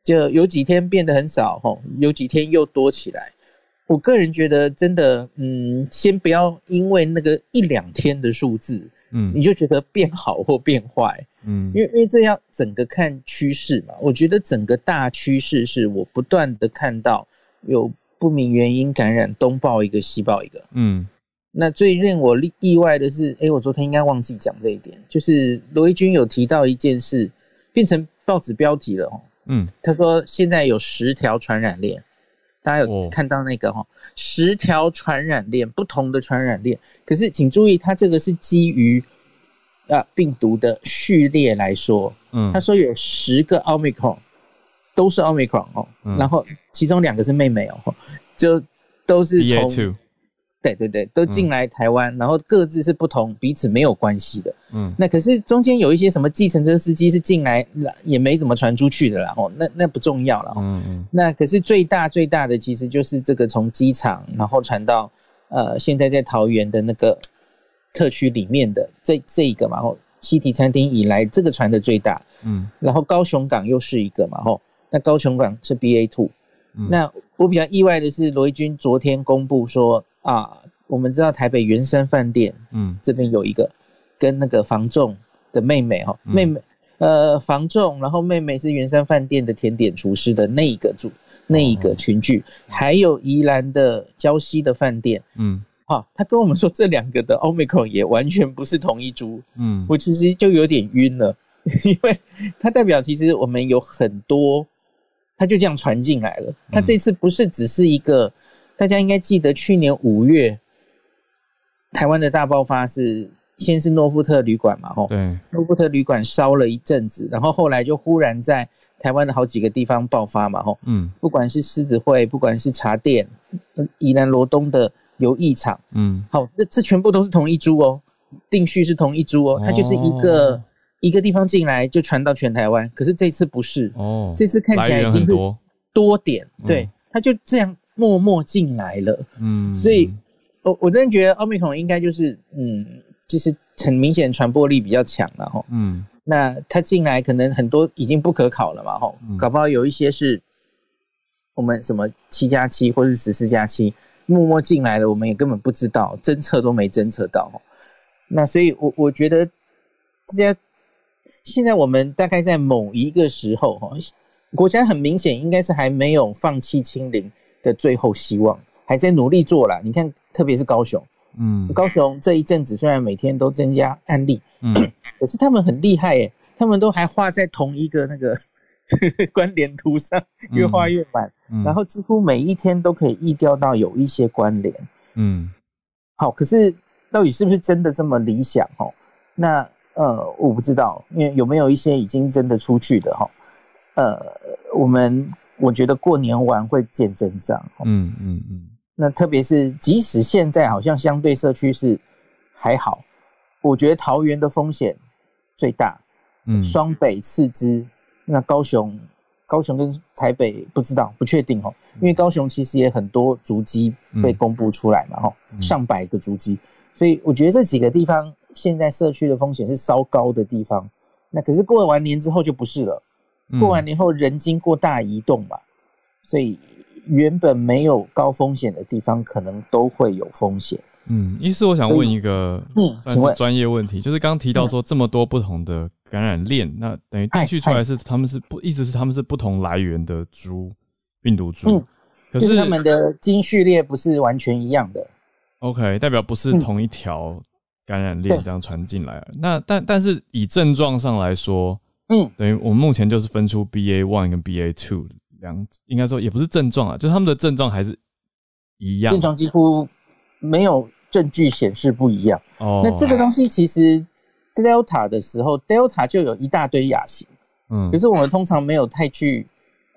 就有几天变得很少哈，有几天又多起来。我个人觉得真的，嗯，先不要因为那个一两天的数字嗯，你就觉得变好或变坏，嗯，因为因为这要整个看趋势嘛。我觉得整个大趋势是我不断的看到有不明原因感染，东报一个西报一个，嗯。那最令我意外的是，哎，我昨天应该忘记讲这一点，就是罗毅军有提到一件事，变成报纸标题了哦。嗯，他说现在有十条传染链，大家有看到那个哈？十条传染链，不同的传染链。可是请注意，他这个是基于啊病毒的序列来说。嗯，他说有十个奥密克戎，都是奥密克戎哦。然后其中两个是妹妹哦，就都是从。对对对，都进来台湾，然后各自是不同，彼此没有关系的。嗯，那可是中间有一些什么计程车司机是进来，也没怎么传出去的啦。哦，那那不重要了。嗯嗯。那可是最大最大的其实就是这个从机场，然后传到呃现在在桃园的那个特区里面的这这一个嘛。哦，西提餐厅以来这个传的最大。嗯。然后高雄港又是一个嘛。哦，那高雄港是 BA two。那我比较意外的是，罗毅军昨天公布说。啊，我们知道台北圆山饭店，嗯，这边有一个跟那个房仲的妹妹哈，妹妹，呃，房仲，然后妹妹是圆山饭店的甜点厨师的那一个组，那一个群聚，还有宜兰的礁溪的饭店，嗯，好，他跟我们说这两个的 omicron 也完全不是同一株，嗯，我其实就有点晕了，因为它代表其实我们有很多，它就这样传进来了，它这次不是只是一个。大家应该记得，去年五月台湾的大爆发是先是诺富特旅馆嘛，吼，对，诺富特旅馆烧了一阵子，然后后来就忽然在台湾的好几个地方爆发嘛，吼，嗯，不管是狮子会，不管是茶店，宜兰罗东的游艺场，嗯，好，这这全部都是同一株哦，定序是同一株哦，它就是一个一个地方进来就传到全台湾，可是这次不是。哦，这次看起来已经多。多点，对，它就这样。默默进来了，嗯，所以，我我真的觉得奥密克戎应该就是，嗯，就是很明显传播力比较强了哈，嗯，那他进来可能很多已经不可考了嘛，哈，搞不好有一些是我们什么七加七或是十四加七默默进来了，我们也根本不知道，侦测都没侦测到，那所以，我我觉得大家现在我们大概在某一个时候哈，国家很明显应该是还没有放弃清零。的最后希望还在努力做啦。你看，特别是高雄，嗯，高雄这一阵子虽然每天都增加案例，嗯，可是他们很厉害耶，他们都还画在同一个那个 关联图上，越画越满，然后几乎每一天都可以意调到有一些关联，嗯，好，可是到底是不是真的这么理想？哦，那呃，我不知道，因为有没有一些已经真的出去的哈？呃，我们。我觉得过年完会见真章。嗯嗯嗯。那特别是即使现在好像相对社区是还好，我觉得桃园的风险最大。嗯。双北次之，那高雄、高雄跟台北不知道不确定哦，因为高雄其实也很多足迹被公布出来嘛，哈，上百个足迹，所以我觉得这几个地方现在社区的风险是稍高的地方。那可是过完年之后就不是了。过完年后，人经过大移动嘛，所以原本没有高风险的地方，可能都会有风险。嗯，意思我想问一个，嗯，算是专业问题，就是刚刚提到说这么多不同的感染链，那等于定序出来是他们是不，一直是他们是不同来源的猪病毒株，嗯，可是他们的基序列不是完全一样的。OK，代表不是同一条感染链这样传进来。那但但是以症状上来说。嗯，等于我们目前就是分出 B A one 跟 B A two 两，应该说也不是症状啊，就是他们的症状还是一样，症状几乎没有证据显示不一样。哦，那这个东西其实 Delta 的时候，Delta 就有一大堆亚型，嗯，可是我们通常没有太去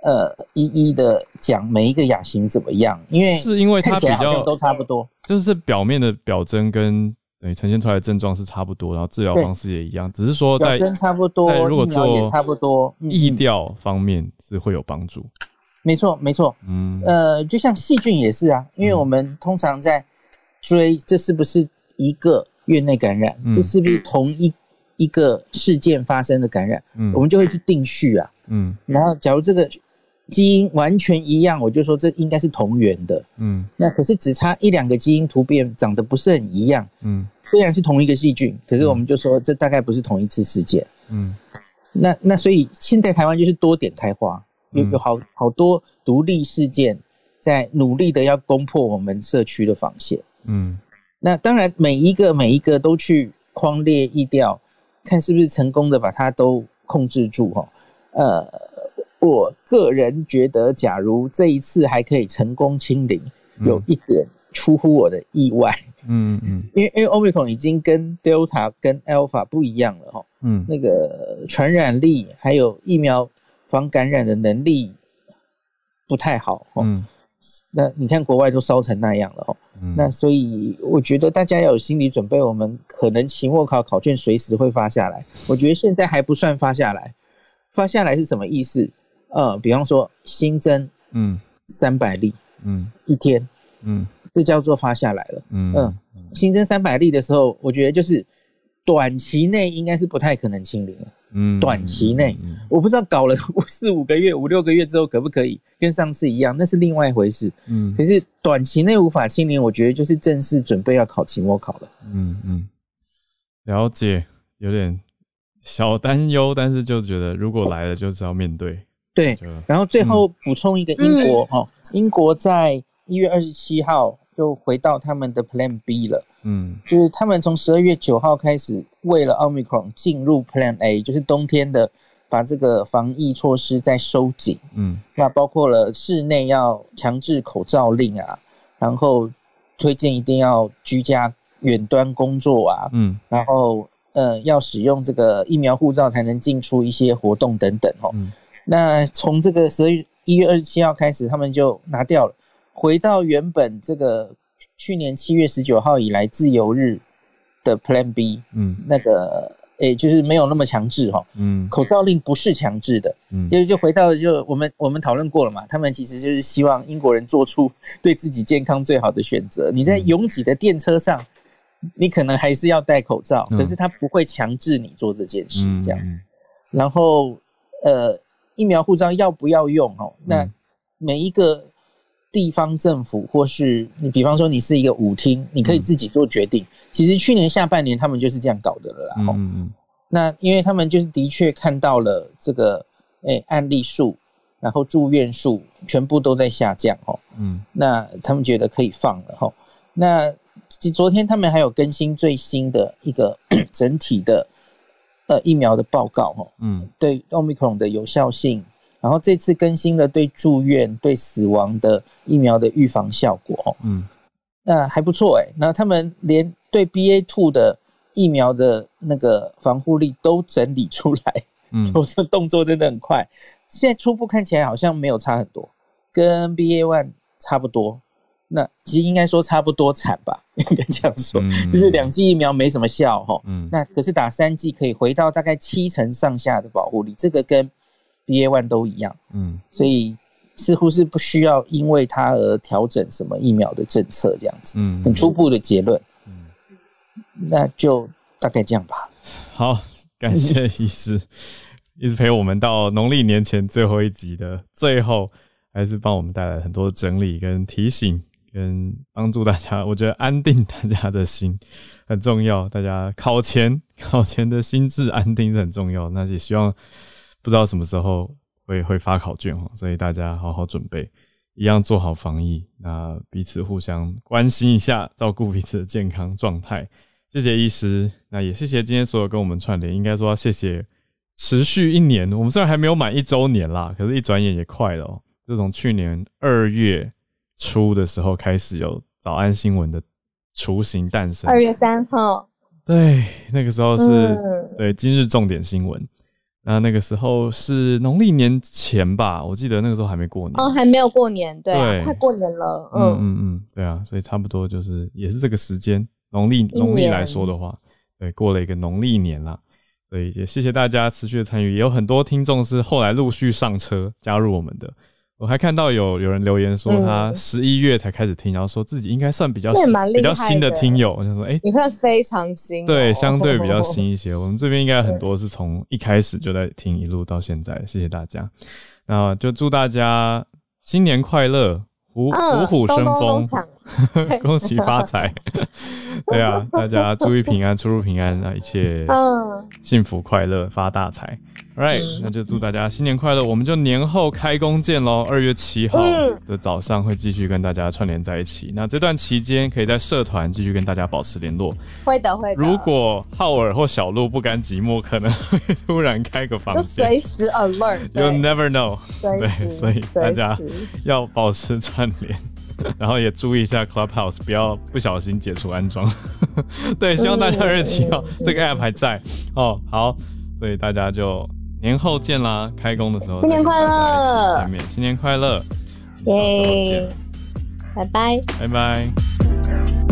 呃一一的讲每一个亚型怎么样，因为是因为它比较都差不多，就是表面的表征跟。对，呈现出来的症状是差不多，然后治疗方式也一样，只是说在差不多，如果做差不多，意调方面是会有帮助。没错，没错，嗯，呃，就像细菌也是啊，因为我们通常在追这是不是一个院内感染，这是不是同一一个事件发生的感染，嗯，我们就会去定序啊，嗯，然后假如这个基因完全一样，我就说这应该是同源的。嗯，那可是只差一两个基因突变，长得不是很一样。嗯，虽然是同一个细菌，可是我们就说这大概不是同一次事件。嗯，那那所以现在台湾就是多点开花，有有好好多独立事件在努力的要攻破我们社区的防线。嗯，那当然每一个每一个都去框列意调，看是不是成功的把它都控制住哈。呃。我个人觉得，假如这一次还可以成功清零，有一点出乎我的意外。嗯嗯，因为因为 Omicron 已经跟 Delta 跟 Alpha 不一样了哈。嗯，那个传染力还有疫苗防感染的能力不太好。嗯，那你看国外都烧成那样了哈。那所以我觉得大家要有心理准备，我们可能期末考考卷随时会发下来。我觉得现在还不算发下来，发下来是什么意思？呃，比方说新增，嗯，三百例，嗯，一天，嗯，这叫做发下来了，嗯嗯，新增三百例的时候，我觉得就是短期内应该是不太可能清零了，嗯，短期内，我不知道搞了四五个月、五六个月之后可不可以跟上次一样，那是另外一回事，嗯，可是短期内无法清零，我觉得就是正式准备要考期末考了，嗯嗯，了解，有点小担忧，但是就觉得如果来了，就是要面对。对，然后最后补充一个英国哦，英国在一月二十七号就回到他们的 Plan B 了，嗯，就是他们从十二月九号开始，为了 Omicron 进入 Plan A，就是冬天的把这个防疫措施再收紧，嗯，那包括了室内要强制口罩令啊，然后推荐一定要居家远端工作啊，嗯，然后呃要使用这个疫苗护照才能进出一些活动等等，哦。那从这个十二月一月二十七号开始，他们就拿掉了，回到原本这个去年七月十九号以来自由日的 Plan B，嗯，那个诶，就是没有那么强制哈，嗯，口罩令不是强制的，嗯，就就回到就我们我们讨论过了嘛，他们其实就是希望英国人做出对自己健康最好的选择。你在拥挤的电车上，你可能还是要戴口罩，可是他不会强制你做这件事，这样子。然后呃。疫苗护照要不要用？哦，那每一个地方政府或是你，比方说你是一个舞厅，你可以自己做决定。其实去年下半年他们就是这样搞的了啦。嗯嗯。那因为他们就是的确看到了这个诶案例数，然后住院数全部都在下降哦。嗯。那他们觉得可以放了哈。那昨天他们还有更新最新的一个 整体的。呃，疫苗的报告哈，嗯，对奥密克戎的有效性，然后这次更新了对住院、对死亡的疫苗的预防效果哦，嗯，那还不错哎，那他们连对 BA two 的疫苗的那个防护力都整理出来，嗯，我这动作真的很快，现在初步看起来好像没有差很多，跟 BA one 差不多。那其实应该说差不多惨吧，应该这样说，就是两剂疫苗没什么效哈。嗯，那可是打三剂可以回到大概七成上下的保护力，这个跟 B A one 都一样。嗯，所以似乎是不需要因为它而调整什么疫苗的政策这样子。嗯，很初步的结论。嗯，那就大概这样吧。好，感谢医师 一直陪我们到农历年前最后一集的最后，还是帮我们带来很多整理跟提醒。跟帮助大家，我觉得安定大家的心很重要。大家考前考前的心智安定是很重要。那也希望不知道什么时候会会发考卷哦，所以大家好好准备，一样做好防疫。那彼此互相关心一下，照顾彼此的健康状态。谢谢医师，那也谢谢今天所有跟我们串联。应该说谢谢持续一年，我们虽然还没有满一周年啦，可是一转眼也快了哦。就从去年二月。初的时候开始有早安新闻的雏形诞生。二月三号，对，那个时候是对今日重点新闻。那那个时候是农历年前吧，我记得那个时候还没过年。哦，还没有过年，对，快过年了，嗯。嗯嗯，对啊，所以差不多就是也是这个时间，农历农历来说的话，对，过了一个农历年了，所以也谢谢大家持续的参与，也有很多听众是后来陆续上车加入我们的。我还看到有有人留言说他十一月才开始听，然后说自己应该算比较比较新的听友。我想说，哎，你看非常新，对，相对比较 新一些。我们这边应该很多是从一开始就在听，一路到现在，谢谢大家。然后就祝大家新年快乐，虎虎虎生风，恭喜发财。对啊，大家注意平安，出入平安，那一切幸福快乐，发大财。Right，那就祝大家新年快乐！我们就年后开工见喽。二月七号的早上会继续跟大家串联在一起。那这段期间可以在社团继续跟大家保持联络。会的，会的。如果浩尔或小鹿不甘寂寞，可能会突然开个房间，随时 alert。You never know。对，所以大家要保持串联，然后也注意一下 Clubhouse，不要不小心解除安装。对，希望大家二月七号这个 app 还在哦。好，所以大家就。年后见啦！开工的时候，新年快乐！见面，新年快乐！耶！拜拜，拜拜。